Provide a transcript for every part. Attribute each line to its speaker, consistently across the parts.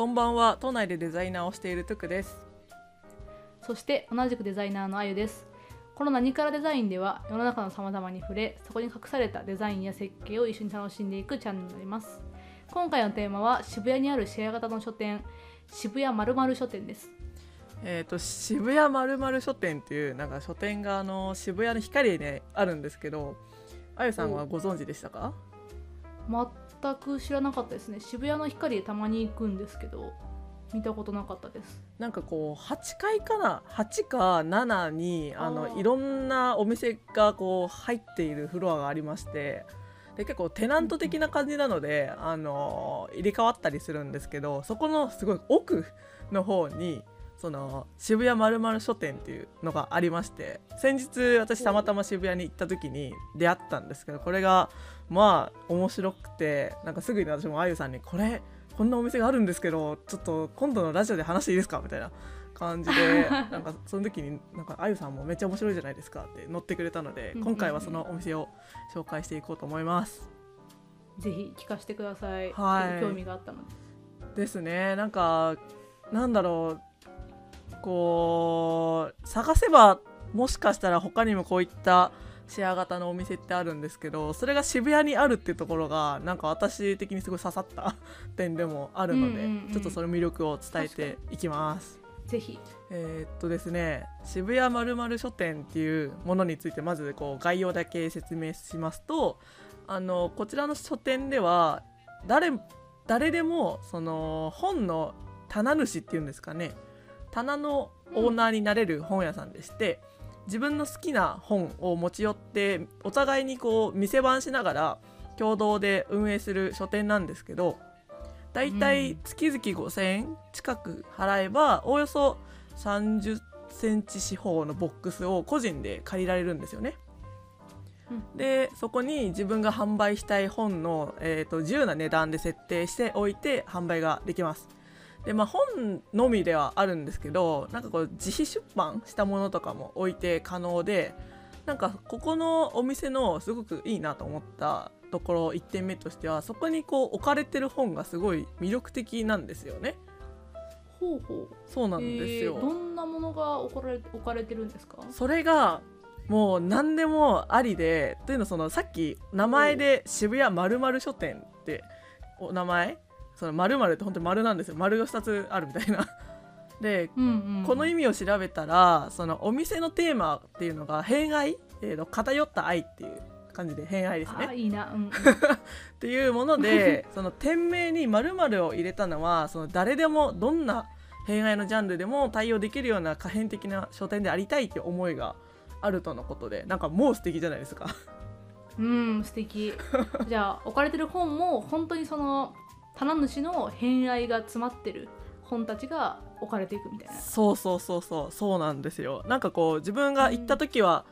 Speaker 1: こんばんは。都内でデザイナーをしているトゥクです。
Speaker 2: そして同じくデザイナーのあゆです。この何からデザインでは世の中の様々に触れそこに隠されたデザインや設計を一緒に楽しんでいくチャンネルになります。今回のテーマは渋谷にあるシェア型の書店渋谷まるまる書店です。
Speaker 1: えーと、渋谷まるまる書店っていうなんか書店があの渋谷の光にあるんですけどあゆさんはご存知でしたか？
Speaker 2: 全く知らなかったですね。渋谷の光たまに行くんですけど見たことなかったです。
Speaker 1: なんかこう8階かな？8か7にあのいろんなお店がこう入っているフロアがありましてで結構テナント的な感じなのであの入れ替わったりするんですけどそこのすごい奥の方にその渋谷まるまる書店っていうのがありまして先日私たまたま渋谷に行った時に出会ったんですけどこれがまあ面白くてなんかすぐに私もあゆさんにこれこんなお店があるんですけどちょっと今度のラジオで話していいですかみたいな感じで なんかその時になんかあゆさんもめっちゃ面白いじゃないですかって乗ってくれたので今回はそのお店を紹介していこうと思います。
Speaker 2: ぜひ聞かせてください、
Speaker 1: はい。
Speaker 2: 興味があったので。
Speaker 1: ですね。なんかなんだろうこう探せばもしかしたら他にもこういったシェア型のお店ってあるんですけどそれが渋谷にあるっていうところがなんか私的にすごい刺さった点でもあるので、
Speaker 2: うんうんうん
Speaker 1: ちょっとその魅力を伝えていきます。
Speaker 2: ぜひ
Speaker 1: えーっとですね渋谷まるまる書店っていうものについてまずこう概要だけ説明しますとあのこちらの書店では誰誰でもその本の棚主っていうんですかね棚のオーナーになれる本屋さんでして、自分の好きな本を持ち寄ってお互いにこう店番しながら共同で運営する書店なんですけどだいたい月々5000円近く払えばおおよそ30センチ四方のボックスを個人で借りられるんですよね。
Speaker 2: うん
Speaker 1: でそこに自分が販売したい本の、えー、と自由な値段で設定しておいて販売ができます。でまあ本のみではあるんですけどなんかこう自費出版したものとかも置いて可能でなんかここのお店のすごくいいなと思ったところ1点目としてはそこにこう置かれてる本がすごい魅力的なんですよね。
Speaker 2: ほうほう
Speaker 1: そうなんですよ。
Speaker 2: えーどんなものが置かれ置かれてるんですか？
Speaker 1: それがもう何でもありでというのはそのさっき名前で渋谷まるまる書店ってお名前そのまるまるって本当に丸なんですよ丸が2つあるみたいな。で
Speaker 2: うんうんうん
Speaker 1: この意味を調べたらそのお店のテーマっていうのが偏愛、えーと偏った愛っていう感じで偏愛ですね
Speaker 2: あ。いいな、うんうん、
Speaker 1: っていうもので その店名に〇〇を入れたのはその誰でもどんな偏愛のジャンルでも対応できるような可変的な書店でありたいっていう思いがあるとのことでなんかもう素敵じゃないですか。
Speaker 2: うん素敵じゃあ置かれてる本も本当にその棚主の偏愛が詰まってる本たちが置かれていくみたいな
Speaker 1: そうそうそうそうそうなんですよ。なんかこう自分が行った時は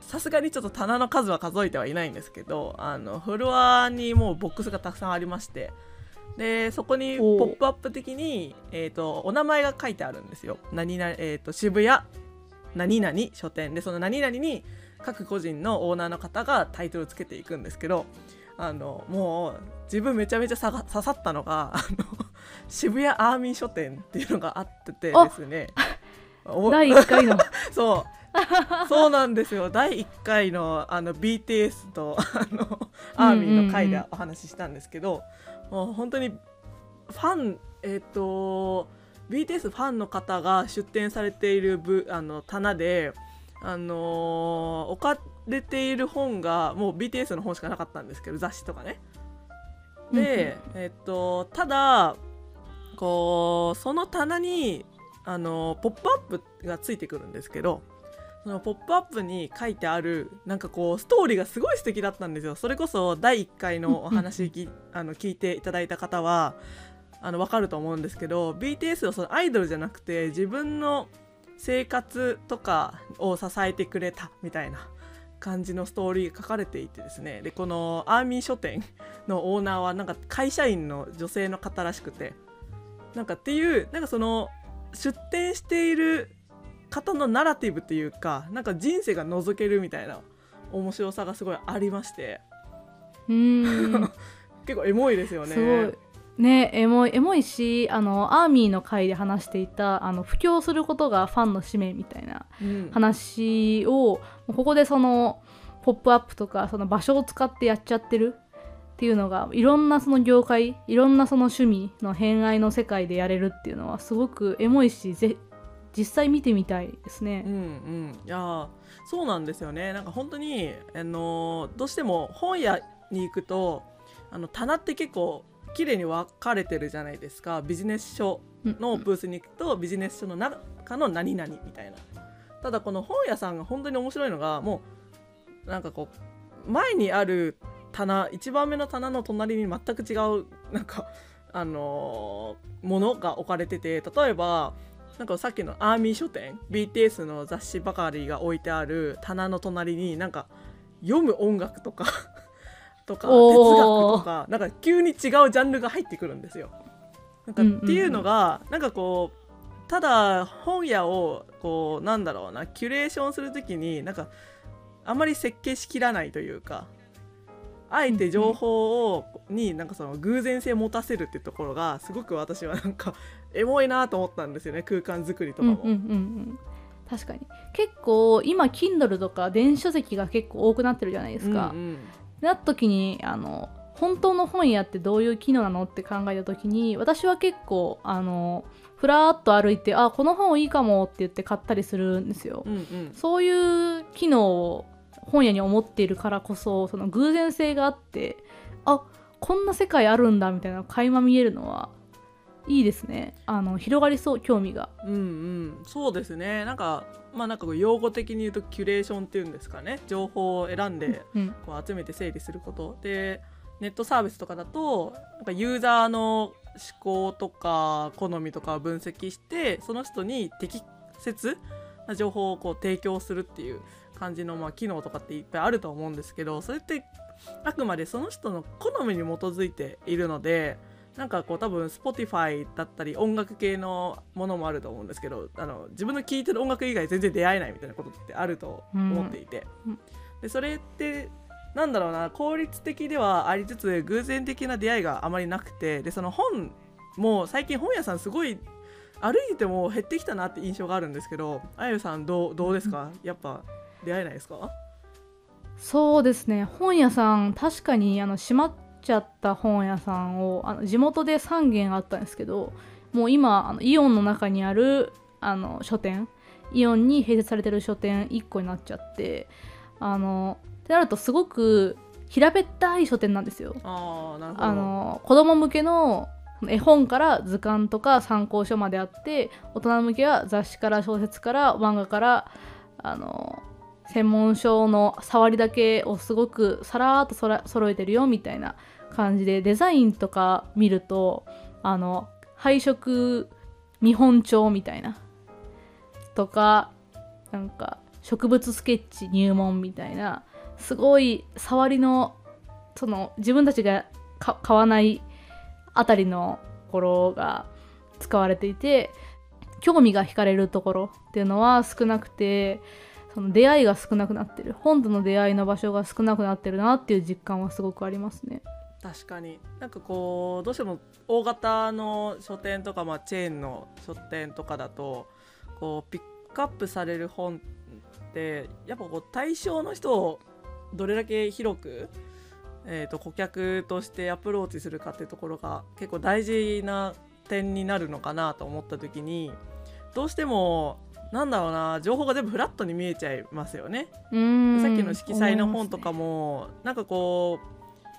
Speaker 1: さすがにちょっと棚の数は数えてはいないんですけどあのフロアにもうボックスがたくさんありましてでそこにポップアップ的に、えー、とお名前が書いてあるんですよ。何々えー、と渋谷何々書店でその何々に各個人のオーナーの方がタイトルつけていくんですけどあのもう自分めちゃめちゃ刺さったのが あの渋谷アーミー書店っていうのがあっててですね。お
Speaker 2: 第1回の。
Speaker 1: そう。そうなんですよ。第1回のあの BTS とあのアーミーの回でお話ししたんですけど、もう本当にファンえっ、と BTS ファンの方が出展されている部あの棚であの置かれている本がもう BTS の本しかなかったんですけど雑誌とかね。で、えっと、ただこうその棚にあのポップアップがついてくるんですけどそのポップアップに書いてあるなんかこうストーリーがすごい素敵だったんですよそれこそ第1回のお話きあの聞いていただいた方はあの分かると思うんですけど BTS はそのアイドルじゃなくて自分の生活とかを支えてくれたみたいな感じのストーリーが書かれていてですね。でこのアーミー書店のオーナーはなんか会社員の女性の方らしくて。なんかっていうなんかその出店している方のナラティブっていうかなんか人生が覗けるみたいな面白さがすごいありまして。
Speaker 2: うーん。
Speaker 1: 結構エモいですよね。
Speaker 2: すごいねエモいエモいしあのアーミーの回で話していたあの布教することがファンの使命みたいな
Speaker 1: うん。
Speaker 2: 話をここでそのポップアップとかその場所を使ってやっちゃってるっていうのがいろんなその業界いろんなその趣味の偏愛の世界でやれるっていうのはすごくエモいしぜ実際見てみたいですね。
Speaker 1: うん。うん。いやーそうなんですよね。なんか本当にあのーどうしても本屋に行くとあの棚って結構綺麗に分かれてるじゃないですか。ビジネス書
Speaker 2: うん
Speaker 1: のブースに行くとビジネス書の中の何々みたいな。ただこの本屋さんが本当に面白いのがもうなんかこう前にある棚一番目の棚の隣に全く違うなんかあのーものが置かれてて例えばなんかさっきのアーミー書店 BTS の雑誌ばかりが置いてある棚の隣になんか読む音楽とかとか哲学とかなんか急に違うジャンルが入ってくるんですよ。なんか
Speaker 2: うんうんうん
Speaker 1: っていうのが、なんかこうただ本屋をこうなんだろうなキュレーションするときになんかあまり設計しきらないというかあえて情報を、になんかその偶然性を持たせるってところがすごく私はなんか エモいなと思ったんですよね空間作りとかも。
Speaker 2: うんうんうんうん確かに結構今 Kindle とか電子書籍が結構多くなってるじゃないですか。
Speaker 1: うんうん
Speaker 2: なった時にあの本当の本屋ってどういう機能なのって考えた時に私は結構あのふらーっと歩いてあこの本いいかもって言って買ったりするんですよ。
Speaker 1: うんうん
Speaker 2: そういう機能を本屋に思っているからこそその偶然性があってあこんな世界あるんだみたいな垣間見えるのはいいですね。あの広がりそう興味が。
Speaker 1: うんうん、そうですね。なんかまあなんか用語的に言うとキュレーションっていうんですかね。情報を選んで
Speaker 2: うん。
Speaker 1: こう集めて整理すること。でネットサービスとかだとなんかユーザーの思考とか好みとかを分析してその人に適切な情報をこう提供するっていう感じのまあ機能とかっていっぱいあると思うんですけどそれってあくまでその人の好みに基づいているのでなんかこう多分 Spotify だったり音楽系のものもあると思うんですけどあの自分の聴いてる音楽以外全然出会えないみたいなことってあると思っていて、
Speaker 2: うん。
Speaker 1: でそれってなんだろうな効率的ではありつつ偶然的な出会いがあまりなくてでその本も最近本屋さんすごい歩いても減ってきたなって印象があるんですけどあゆさんどうどうですか？やっぱ出会えないですか？
Speaker 2: そうですね。本屋さん確かにあの閉まっちゃった本屋さんをあの地元で3軒あったんですけどもう今あのイオンの中にあるあの書店イオンに併設されてる書店1個になっちゃってあのってなるとすごく平べったい書店なんですよ。
Speaker 1: ああなるほど
Speaker 2: あの子供向けの絵本から図鑑とか参考書まであって大人向けは雑誌から小説から漫画からあの専門書の触りだけをすごくさらーっとそら揃えてるよみたいな感じでデザインとか見るとあの配色見本帳みたいなとかなんか植物スケッチ入門みたいなすごい触りのその自分たちが買わないあたりのところが使われていて興味が惹かれるところっていうのは少なくてその出会いが少なくなってる本との出会いの場所が少なくなってるなっていう実感はすごくありますね。
Speaker 1: 確かに。なんかこうどうしても大型の書店とか、まあ、チェーンの書店とかだとこうピックアップされる本ってやっぱこう対象の人をどれだけ広く、えー、と顧客としてアプローチするかっていうところが結構大事な点になるのかなと思った時にどうしてもなんだろうな情報が全部フラットに見えちゃいますよね。さっきの色彩の本とかも、なんかこう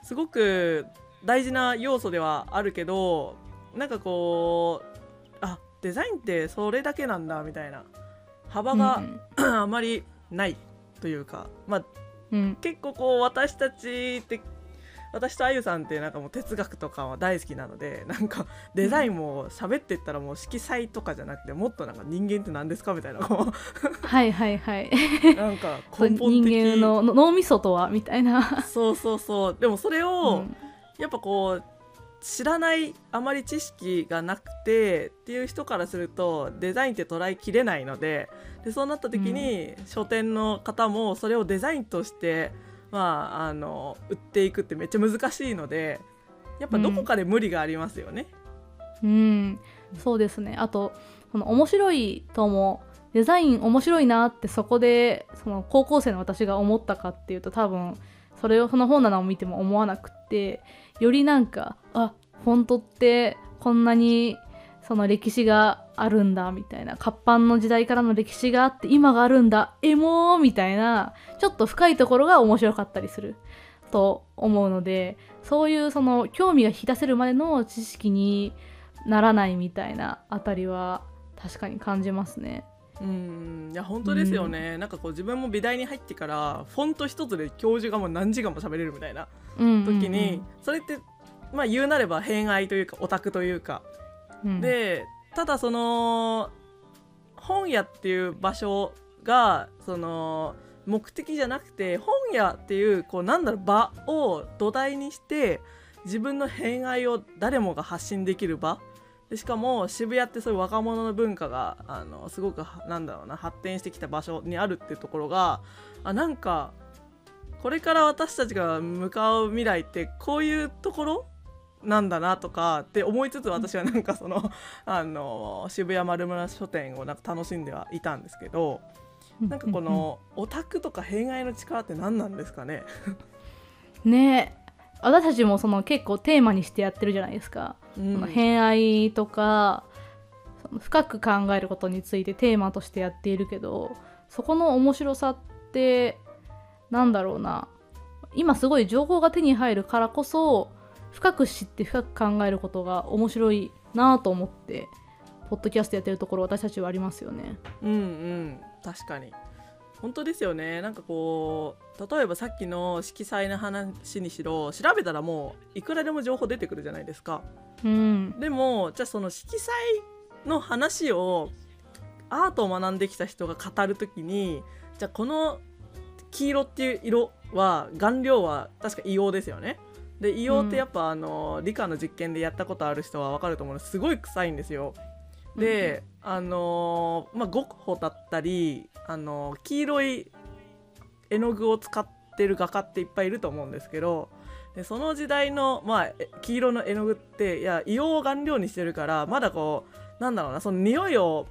Speaker 1: すごく大事な要素ではあるけどなんかこうあデザインってそれだけなんだみたいな幅が、あまりないというか、まあ、
Speaker 2: うんうん。
Speaker 1: 結構こう私たちって私とあゆさんってなんかもう哲学とかは大好きなので なんかデザインも喋ってったらもう色彩とかじゃなくてもっとなんか人間って何ですかみたいなこ
Speaker 2: はいはいはい。
Speaker 1: う なんか根本的。
Speaker 2: 人間のの脳みそとはみたいな。
Speaker 1: そうそうそう。でもそれを、
Speaker 2: うん。
Speaker 1: やっぱこう知らないあまり知識がなくてっていう人からするとデザインって捉えきれないのででそうなった時に、書店の方もそれをデザインとして、まあ、あの売っていくってめっちゃ難しいのでやっぱどこかで無理がありますよね。
Speaker 2: うん、そうですね。あとその面白いともデザイン面白いなってそこでその高校生の私が思ったかっていうと多分それをその本棚を見ても思わなくってよりなんかあフォントってこんなにその歴史があるんだみたいな活版の時代からの歴史があって今があるんだエモーみたいなちょっと深いところが面白かったりすると思うのでそういうその興味が引き出せるまでの知識にならないみたいなあたりは確かに感じますね。
Speaker 1: うんいや本当ですよね、なんかこう自分も美大に入ってからフォント一つで教授がもう何時間も喋れるみたいな時に、それってまあ言うなれば偏愛というかオタクというか、でただその本屋っていう場所がその目的じゃなくて本屋っていうこうなんだろう場を土台にして自分の偏愛を誰もが発信できる場。でしかも渋谷ってそういう若者の文化があのすごくなんだろうな発展してきた場所にあるっていうところがあなんかこれから私たちが向かう未来ってこういうところなんだなとかって思いつつ私はなんかその あの渋谷丸村書店をなんか楽しんではいたんですけどなんかこのオタクとか偏愛の力って何なんですかね？
Speaker 2: ね。私たちもその結構テーマにしてやってるじゃないですか。
Speaker 1: うん。
Speaker 2: その偏愛とかその深く考えることについてテーマとしてやっているけどそこの面白さってなんだろうな。今すごい情報が手に入るからこそ深く知って深く考えることが面白いなと思ってポッドキャストやってるところ私たちはありますよね。
Speaker 1: うんうん。確かに。本当ですよね。なんかこう例えばさっきの色彩の話にしろ調べたらもういくらでも情報出てくるじゃないですか。
Speaker 2: うん、
Speaker 1: でもじゃあその色彩の話をアートを学んできた人が語るときにじゃあこの黄色っていう色は顔料は確か硫黄ですよねで硫黄ってやっぱ、あの理科の実験でやったことある人は分かると思うの。ですごい臭いんですよ。で、あのまあ、ゴッホだったり、あの黄色い絵の具を使ってる画家っていっぱいいると思うんですけどでその時代の、まあ、え黄色の絵の具っていや硫黄を顔料にしてるからまだこうなんだろうなその匂いを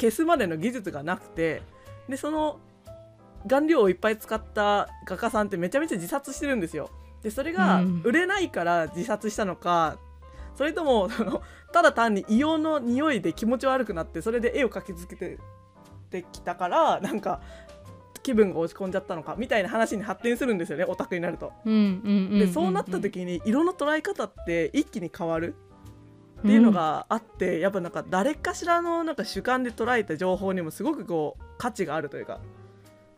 Speaker 1: 消すまでの技術がなくてでその顔料をいっぱい使った画家さんってめちゃめちゃ自殺してるんですよ。でそれが
Speaker 2: うん。
Speaker 1: 売れないから自殺したのか、それともただ単に硫黄の匂いで気持ち悪くなってそれで絵を描き続けててきたからなんか気分が落ち込んじゃったのかみたいな話に発展するんですよねオタクになると。
Speaker 2: うんうんうんうん
Speaker 1: でそうなった時に色の捉え方って一気に変わる？っていうのがあって、やっぱなんか誰かしらのなんか主観で捉えた情報にもすごくこう価値があるというか。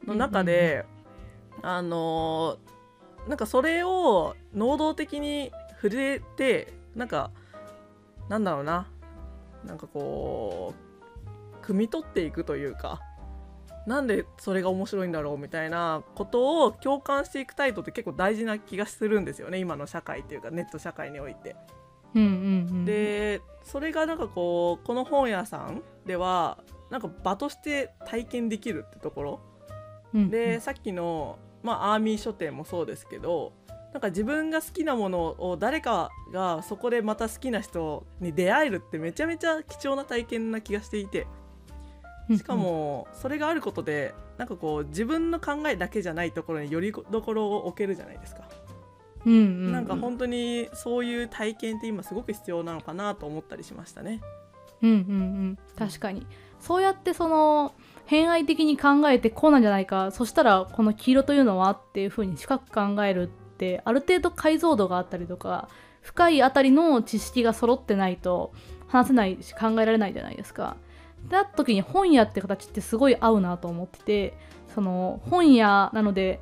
Speaker 1: の中で、あのーなんかそれを能動的に触れてなんかなんだろうな。なんかこう汲み取っていくというかなんでそれが面白いんだろうみたいなことを共感していく態度って結構大事な気がするんですよね。今の社会っていうかネット社会において。
Speaker 2: うんうんうん、
Speaker 1: でそれがなんかこうこの本屋さんではなんか場として体験できるってところ。
Speaker 2: うん。
Speaker 1: でさっきの、まあ、アーミー書店もそうですけどなんか自分が好きなものを誰かがそこでまた好きな人に出会えるってめちゃめちゃ貴重な体験な気がしていて。しかもそれがあることでなんかこう自分の考えだけじゃないところによりどころを置けるじゃないですか。
Speaker 2: うんうんうん、
Speaker 1: なんか本当にそういう体験って今すごく必要なのかなと思ったりしましたね。
Speaker 2: うんうんうん。確かにそうやってその偏愛的に考えてこうなんじゃないかそしたらこの黄色というのはっていうふうに深く考えるってある程度解像度があったりとか深いあたりの知識が揃ってないと話せないし考えられないじゃないですか。であった時に本屋って形ってすごい合うなと思っててその本屋なので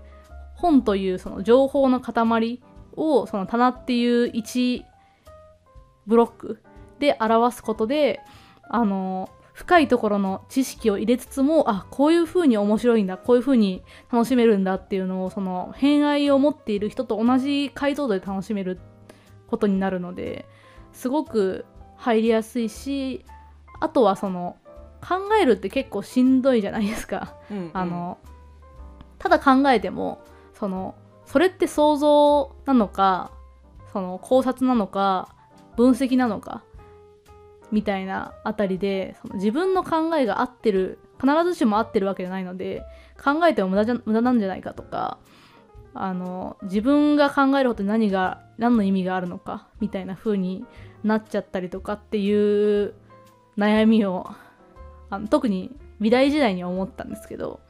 Speaker 2: 本というその情報の塊をその棚っていう1ブロックで表すことであの深いところの知識を入れつつもあこういう風に面白いんだこういう風に楽しめるんだっていうのをその偏愛を持っている人と同じ解像度で楽しめることになるのですごく入りやすいしあとはその考えるって結構しんどいじゃないですか。
Speaker 1: うんうん
Speaker 2: あのただ考えてもそのそれって想像なのかその考察なのか分析なのかみたいなあたりでその自分の考えが合ってる必ずしも合ってるわけじゃないので考えても無駄じゃ無駄なんじゃないかとかあの自分が考えることに何が何の意味があるのかみたいな風になっちゃったりとかっていう悩みをあの特に美大時代に思ったんですけど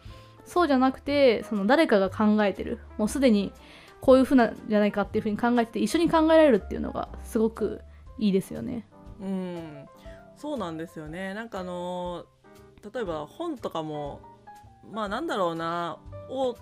Speaker 2: そうじゃなくてその誰かが考えてるもうすでにこういう風なんじゃないかっていう風に考えてて一緒に考えられるっていうのがすごくいいですよね。
Speaker 1: うん。そうなんですよね。なんかあの例えば本とかもまあなんだろうな大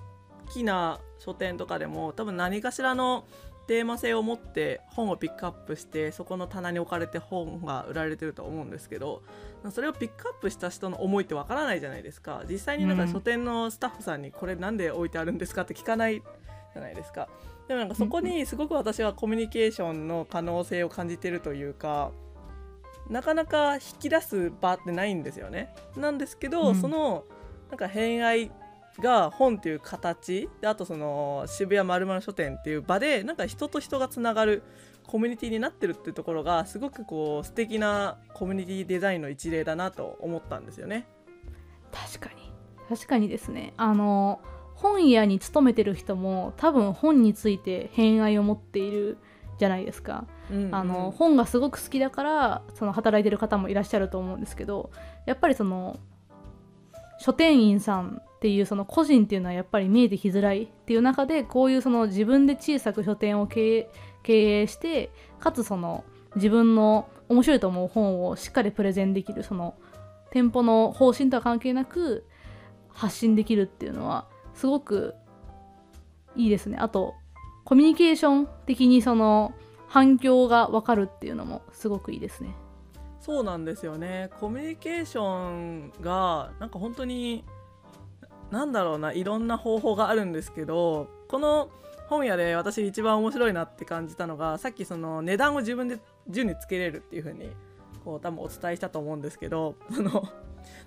Speaker 1: きな書店とかでも多分何かしらのテーマ性を持って本をピックアップしてそこの棚に置かれて本が売られてると思うんですけどそれをピックアップした人の思いってわからない。じゃないですか実際になんか書店のスタッフさんにこれなんで置いてあるんですかって聞かないじゃないですか。でもなんかそこにすごく私はコミュニケーションの可能性を感じてるというかなかなか引き出す場ってないんですよね。なんですけど、
Speaker 2: うん。
Speaker 1: そのなんか偏愛が本っていう形であとその渋谷まる書店っていう場でなんか人と人がつながるコミュニティになってるっていうところがすごくこう素敵なコミュニティデザインの一例だなと思ったんですよね。
Speaker 2: 確かに。確かにですね。あの本屋に勤めてる人も多分本について偏愛を持っているじゃないですか、
Speaker 1: うんうん。
Speaker 2: あの本がすごく好きだからその働いてる方もいらっしゃると思うんですけどやっぱりその書店員さんっていうその個人っていうのはやっぱり見えてきづらいっていう中でこういうその自分で小さく書店を経営経営してかつその自分の面白いと思う本をしっかりプレゼンできるその店舗の方針とは関係なく発信できるっていうのはすごくいいですね。あとコミュニケーション的にその反響が分かるっていうのもすごくいいですね
Speaker 1: そうなんですよねコミュニケーションがなんか本当になんだろうないろんな方法があるんですけどこの本屋で私一番面白いなって感じたのがさっきその値段を自分で順につけれるっていう風にこう多分お伝えしたと思うんですけどその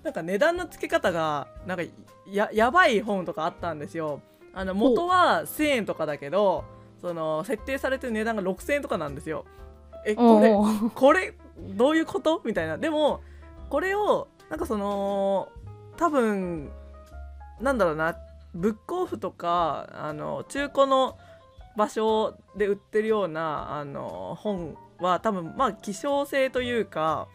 Speaker 1: なんか値段の付け方がなんかややばい本とかあったんですよ。あの元は1000円とかだけどその設定されてる値段が6000円とかなんですよ。えこれこれどういうこと？みたいな。でもこれをなんかその多分なんだろうなブックオフとかあの中古の場所で売ってるようなあの本は多分まあ希少性というか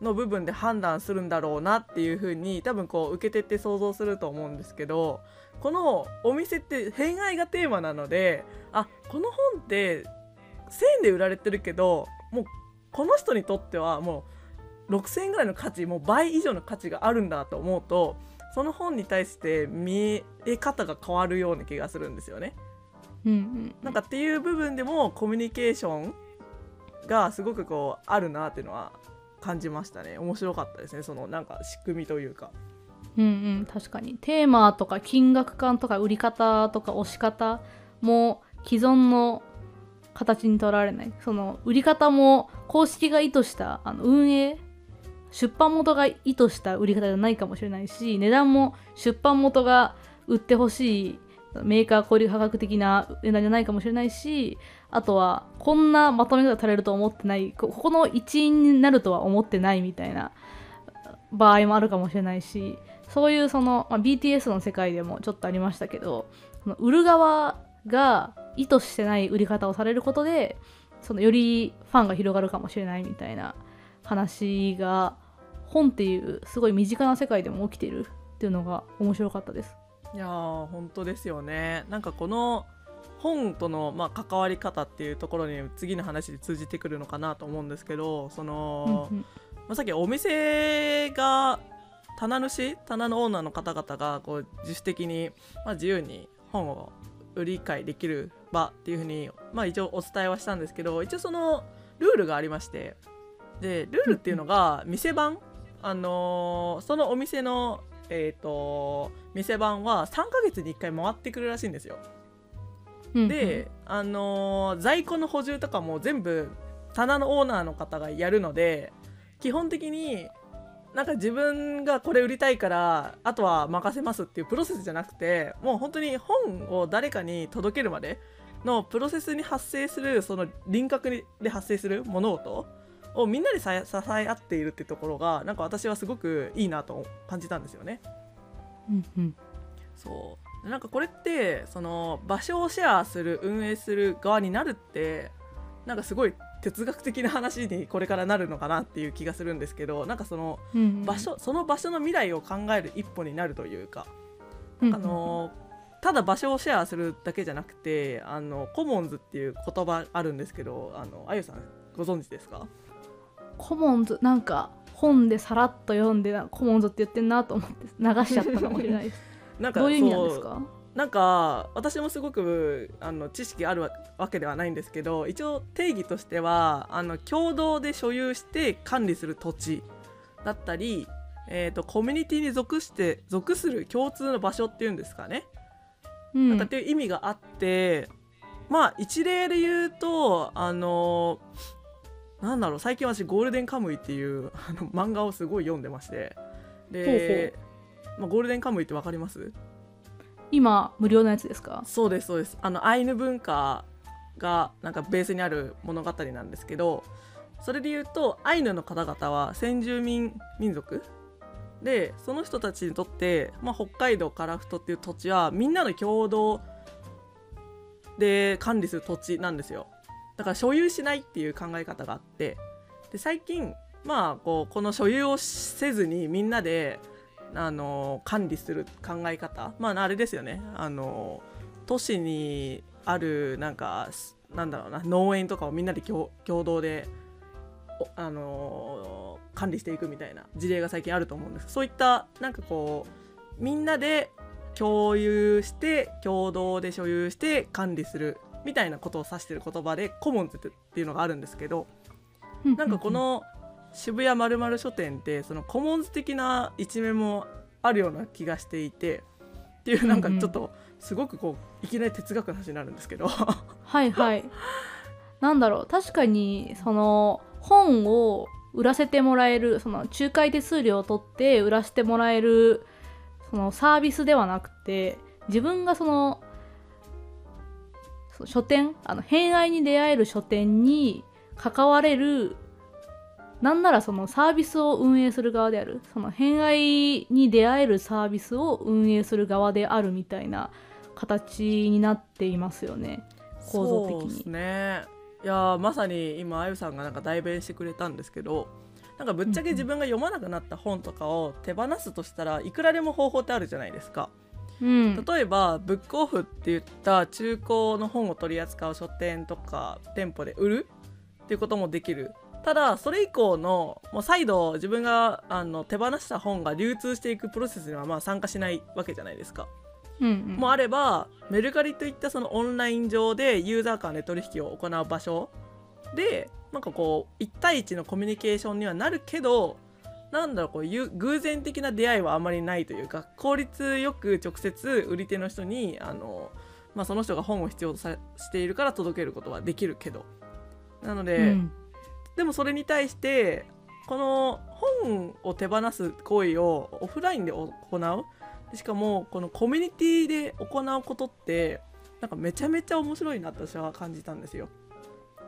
Speaker 1: の部分で判断するんだろうなっていう風に多分こう受けてって想像すると思うんですけどこのお店って偏愛がテーマなのであこの本って1000円で売られてるけどもうこの人にとってはもう6000円ぐらいの価値もう倍以上の価値があるんだと思うとその本に対して見え方が変わるような気がするんですよね。
Speaker 2: うんうん
Speaker 1: なんかっていう部分でもコミュニケーションがすごくこうあるなっていうのは感じましたね面白かったですねそのなんか仕組みというか。
Speaker 2: うんうん確かにテーマとか金額感とか売り方とか押し方も既存の形にとらわれないその売り方も公式が意図したあの運営出版元が意図した売り方じゃないかもしれないし値段も出版元が売ってほしいメーカー小売価格的な値段じゃないかもしれないしあとはこんなまとめ方されると思ってないこここの一員になるとは思ってないみたいな場合もあるかもしれないしそういうその、まあ、BTS の世界でもちょっとありましたけどその売る側が意図してない売り方をされることでそのよりファンが広がるかもしれないみたいな話が本っていうすごい身近な世界でも起きてるっていうのが面白かったです。
Speaker 1: いやー本当ですよねなんかこの本との、まあ、関わり方っていうところに次の話で通じてくるのかなと思うんですけどその、
Speaker 2: うんうん
Speaker 1: まあ、さっきお店が棚主棚のオーナーの方々がこう自主的に、まあ、自由に本を売り買いできる場っていうふうに、まあ、一応お伝えはしたんですけど一応そのルールがありましてでルールっていうのが店番、あのーそのお店の、えー、と店番は3ヶ月に1回回ってくるらしいんですよ。
Speaker 2: うんうん
Speaker 1: で、あのー在庫の補充とかも全部棚のオーナーの方がやるので基本的になんか自分がこれ売りたいからあとは任せますっていうプロセスじゃなくてもう本当に本を誰かに届けるまでのプロセスに発生するその輪郭で発生する物事をみんなで支え支え合っているってところがなんか私はすごくいいなと感じたんですよね。
Speaker 2: うんうん
Speaker 1: そうなんかこれってその場所をシェアする運営する側になるってなんかすごい哲学的な話にこれからなるのかなっていう気がするんですけどなんかその
Speaker 2: うんうん。
Speaker 1: 場所その場所の未来を考える一歩になるというか、
Speaker 2: うんうん
Speaker 1: あのただ場所をシェアするだけじゃなくてあのコモンズっていう言葉あるんですけどあのあゆさんご存知ですか？
Speaker 2: コモンズなんか本でさらっと読んでなコモンズって言ってんなと思って流しちゃったかもしれないです。
Speaker 1: なんか
Speaker 2: どういう意味なんですか？
Speaker 1: なんか私もすごくあの知識あるわわけではないんですけど一応定義としてはあの共同で所有して管理する土地だったり、えー、とコミュニティに属して属する共通の場所っていうんですかね、
Speaker 2: うん。
Speaker 1: なんかっていう意味があってまあ一例で言うとあのなんだろう最近私「ゴールデンカムイ」っていうあの漫画をすごい読んでまして。でまあ、ゴールデンカムイってわかります？
Speaker 2: 今無料のやつですか？
Speaker 1: そうですそうです。あのアイヌ文化がなんかベースにある物語なんですけどそれで言うとアイヌの方々は先住民民族？でその人たちにとって、まあ、北海道樺太っていう土地はみんなの共同で管理する土地なんですよ。だから所有しないっていう考え方があって。で最近まあこうこの所有をせずにみんなであの管理する考え方。まああれですよね。あの都市にあるなんかすなんだろうな農園とかをみんなで共共同でおあの管理していくみたいな事例が最近あると思うんです。そういったなんかこうみんなで共有して共同で所有して管理するみたいなことを指してる言葉でコモンズっていうのがあるんですけどなんかこの渋谷まる書店ってそのコモンズ的な一面もあるような気がしていてっていうなんかちょっとすごくこういきなり哲学の話になるんですけど。
Speaker 2: はいはい。なんだろう。確かにその本を売らせてもらえるその仲介手数料を取って売らせてもらえるそのサービスではなくて自分がそのその書店あの偏愛に出会える書店に関われるなんならそのサービスを運営する側である。その偏愛に出会えるサービスを運営する側であるみたいな形になっていますよね。構造的に。
Speaker 1: そうですね。いやーまさに今あゆさんがなんか代弁してくれたんですけどなんかぶっちゃけ自分が読まなくなった本とかを手放すとしたらいくらでも方法ってあるじゃないですか。
Speaker 2: うん。
Speaker 1: 例えばブックオフって言った中古の本を取り扱う書店とか店舗で売るっていうこともできるただそれ以降のもう再度自分があの手放した本が流通していくプロセスにはまあ参加しないわけじゃないですか。
Speaker 2: うんうん。
Speaker 1: もあればメルカリといったそのオンライン上でユーザー間で取引を行う場所でなんかこう1対1のコミュニケーションにはなるけどなんだろうこういう偶然的な出会いはあまりないというか効率よく直接売り手の人にあの、まあ、その人が本を必要とさしているから届けることはできるけど。なので、
Speaker 2: うん
Speaker 1: でもそれに対してこの本を手放す行為をオフラインで行う。しかもこのコミュニティで行うことってなんかめちゃめちゃ面白いなと私は感じたんですよ。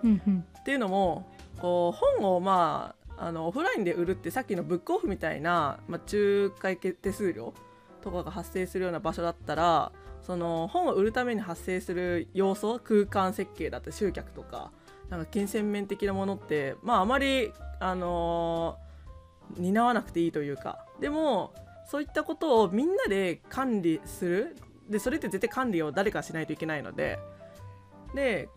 Speaker 2: うんうん。
Speaker 1: っていうのもこう本をまああのオフラインで売るってさっきのブックオフみたいな、まあ、仲介手数料とかが発生するような場所だったらその本を売るために発生する要素空間設計だったり集客とかなんか金銭面的なものってまああまりあのー担わなくていいというか。でもそういったことをみんなで管理する。でそれって絶対管理を誰かしないといけないので。で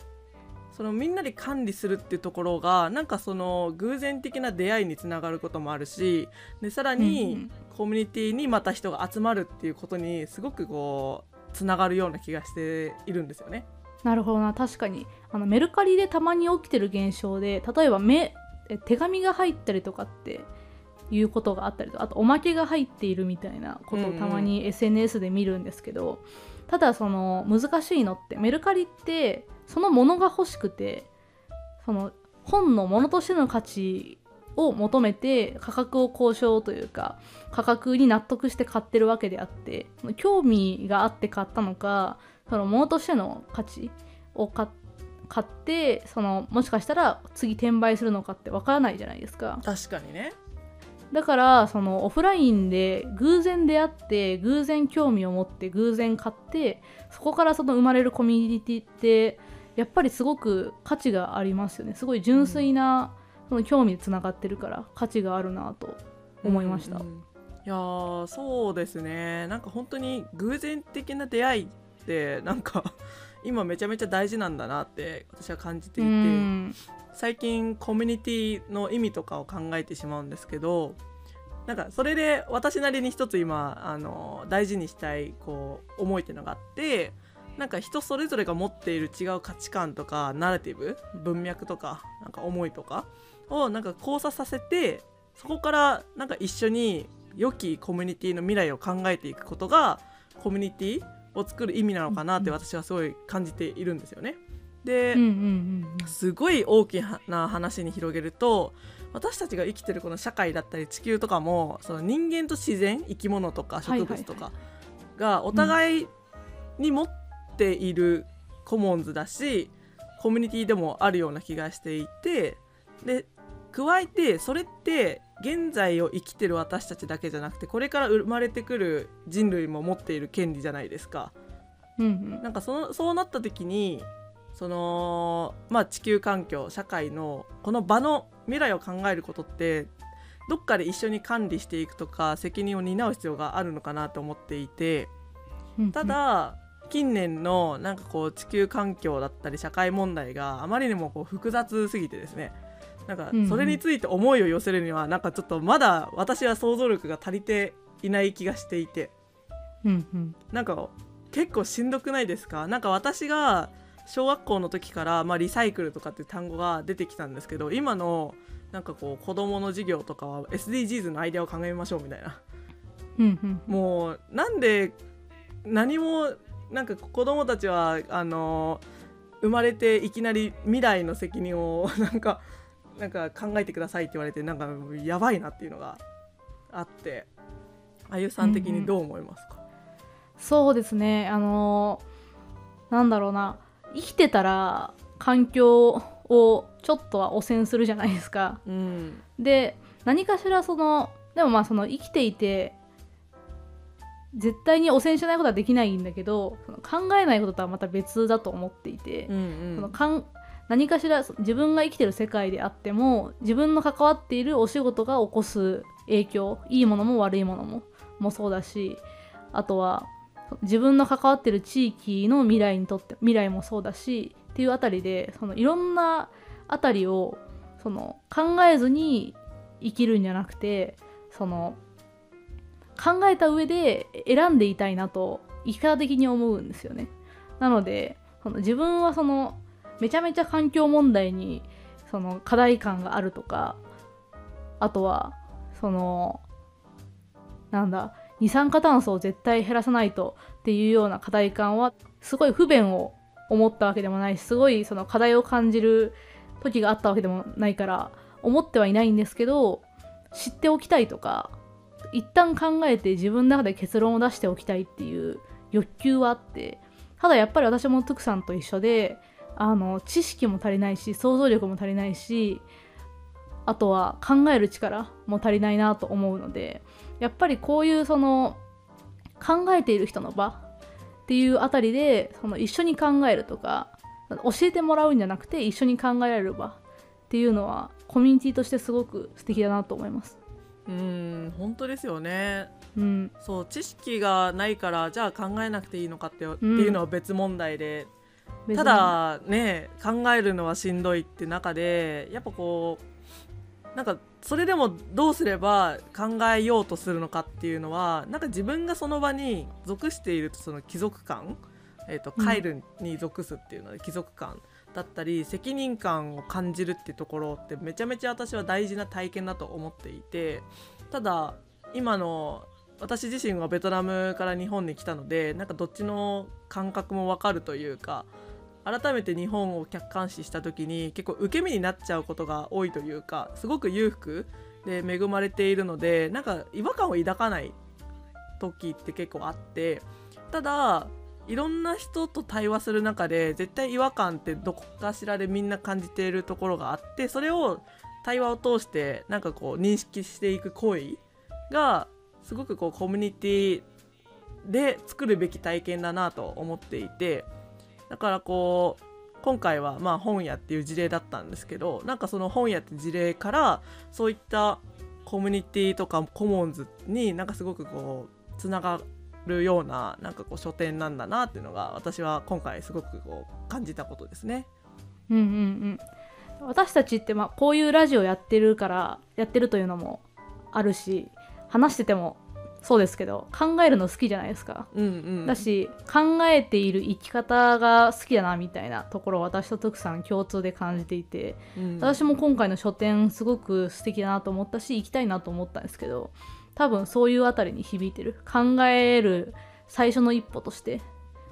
Speaker 1: そのみんなで管理するっていうところがなんかその偶然的な出会いにつながることもあるしでさらに
Speaker 2: ん。
Speaker 1: コミュニティにまた人が集まるっていうことにすごくこうつながるような気がしているんですよね。
Speaker 2: なるほどな。確かに。あのメルカリでたまに起きてる現象で例えばめえ手紙が入ったりとかっていうことがあったりとあとおまけが入っているみたいなことをたまに SNS で見るんですけど、ただその難しいのってメルカリってそのものが欲しくてその本のものとしての価値を求めて価格を交渉というか価格に納得して買ってるわけであって興味があって買ったのかそのものとしての価値を買買ってそのもしかしたら次転売するのかってわからないじゃないですか。
Speaker 1: 確かにね。
Speaker 2: だからそのオフラインで偶然出会って偶然興味を持って偶然買ってそこからその生まれるコミュニティってやっぱりすごく価値がありますよね。すごい純粋なその興味でつながってるから価値があるなと思いました、
Speaker 1: うんうん。いやーそうですね。なんか本当に偶然的な出会いってなんか 今めちゃめちゃ大事なんだなって私は感じていて、
Speaker 2: うん。
Speaker 1: 最近コミュニティの意味とかを考えてしまうんですけどなんかそれで私なりに一つ今あの大事にしたいこう思いっていうのがあってなんか人それぞれが持っている違う価値観とかナラティブ文脈とかなんか思いとかをなんか交差させてそこからなんか一緒に良きコミュニティの未来を考えていくことがコミュニティを作る意味なのかなって私はすごい感じているんですよね。で、
Speaker 2: うんうんうん
Speaker 1: すごい大きな話に広げると私たちが生きてるこの社会だったり地球とかもその人間と自然生き物とか植物とかがお互いに持っているコモンズだし、コミュニティでもあるような気がしていてで加えてそれって現在を生きてる私たちだけじゃなくてこれから生まれてくる人類も持っている権利じゃないですか。
Speaker 2: うんうん
Speaker 1: なんかそのそうなった時にそのまあ地球環境社会のこの場の未来を考えることってどっかで一緒に管理していくとか責任を担う必要があるのかなと思っていてただ近年のなんかこう地球環境だったり社会問題があまりにもこう複雑すぎてですねなんかそれについて思いを寄せるにはなんかちょっとまだ私は想像力が足りていない気がしていて。
Speaker 2: うんうん。
Speaker 1: なんか結構しんどくないですか？なんか私が小学校の時から、まあ、リサイクルとかっていう単語が出てきたんですけど今のなんかこう子供の授業とかは SDGs のアイデアを考えましょうみたいな。
Speaker 2: うんうん
Speaker 1: もうなんで何もなんか子供たちはあの生まれていきなり未来の責任を なんかなんか考えてくださいって言われてなんかやばいなっていうのがあってあゆさん的にどう思いますか、
Speaker 2: そうですね。あのーなんだろうな。生きてたら環境をちょっとは汚染するじゃないですか。
Speaker 1: うん。
Speaker 2: で何かしらそのでもまあその生きていて絶対に汚染しないことはできないんだけどその考えないこととはまた別だと思っていて、
Speaker 1: うん。
Speaker 2: そのかん何かしら自分が生きてる世界であっても自分の関わっているお仕事が起こす影響いいものも悪いものももそうだしあとは自分の関わってる地域の未来にとって未来もそうだしっていうあたりでそのいろんなあたりをその考えずに生きるんじゃなくてその考えた上で選んでいたいなと生き方的に思うんですよね。なのでその自分はそのめちゃめちゃ環境問題にその課題感があるとかあとはそのなんだ二酸化炭素を絶対減らさないとっていうような課題感はすごい不便を思ったわけでもないしすごいその課題を感じる時があったわけでもないから思ってはいないんですけど知っておきたいとか一旦考えて自分の中で結論を出しておきたいっていう欲求はあってただやっぱり私もトゥクさんと一緒であの知識も足りないし想像力も足りないしあとは考える力も足りないなと思うのでやっぱりこういうその考えている人の場っていうあたりでその一緒に考えるとか教えてもらうんじゃなくて一緒に考えられる場っていうのはコミュニティとしてすごく素敵だなと思います。
Speaker 1: うん本当ですよね。
Speaker 2: うん、
Speaker 1: そう知識がないからじゃあ考えなくていいのかって,、っていうのは別問題でただね考えるのはしん。どいって中でやっぱこうなん。かそれでもどうすれば考えようとするのかっていうのはなん。か自分がその場に属しているとその貴族感、えー、と
Speaker 2: うん。
Speaker 1: カイルに属すっていうので貴族感だったり責任感を感じるっていうところってめちゃめちゃ私は大事な体験だと思っていてただ今の私自身はベトナムから日本に来たのでなんかどっちの感覚も分かるというか改めて日本を客観視した時に結構受け身になっちゃうことが多いというかすごく裕福で恵まれているのでなんか違和感を抱かない時って結構あってただいろんな人と対話する中で絶対違和感ってどこかしらでみんな感じているところがあってそれを対話を通してなんかこう認識していく行為がすごくこうコミュニティで作るべき体験だなと思っていてだからこう今回はまあ本屋っていう事例だったんですけどなんかその本屋って事例からそういったコミュニティとかコモンズになんかすごくこうつながるようななんかこう書店なんだなっていうのが私は今回すごくこう感じたことですね。
Speaker 2: うんうんうん私たちってまあこういうラジオやってるからやってるというのもあるし話しててもそうですけど考えるの好きじゃないですか、
Speaker 1: うんうん、
Speaker 2: だし考えている生き方が好きだなみたいなところを私と徳さん共通で感じていて、
Speaker 1: うん。
Speaker 2: 私も今回の書店すごく素敵だなと思ったし行きたいなと思ったんですけど多分そういうあたりに響いてる。考える最初の一歩として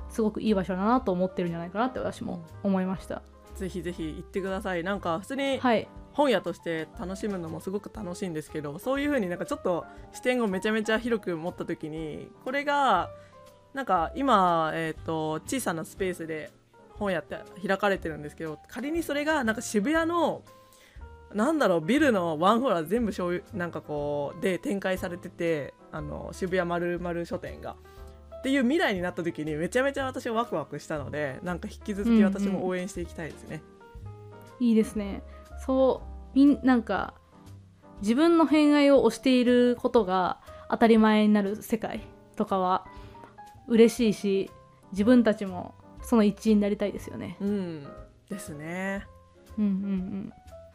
Speaker 2: すごくいい場所だなと思ってるんじゃないかなって私も思いました、
Speaker 1: ぜひぜひ行ってください。なんか普通に
Speaker 2: はい
Speaker 1: 本屋として楽しむのもすごく楽しいんですけどそういう風になんかちょっと視点をめちゃめちゃ広く持った時にこれがなんか今、えー、と小さなスペースで本屋って開かれてるんですけど仮にそれがなんか渋谷のなんだろうビルのワンフロア全部醤油なんかこうで展開されててあの渋谷まる書店が。っていう未来になった時にめちゃめちゃ私はワクワクしたのでなんか引き続き私も応援していきたいですね。
Speaker 2: いいですねそうみんなんか自分の偏愛を推していることが当たり前になる世界とかは嬉しいし自分たちもその一員になりたいですよね。
Speaker 1: うんですね。
Speaker 2: うんうんうん、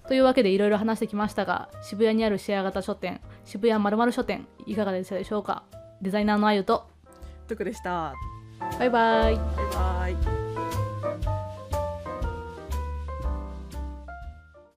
Speaker 2: というわけでいろいろ話してきましたが渋谷にあるシェア型書店渋谷まるまる書店いかがでしたでしょうか？デザイナーのあゆと
Speaker 1: トゥクでした。
Speaker 2: バイバイ
Speaker 1: バイバイ。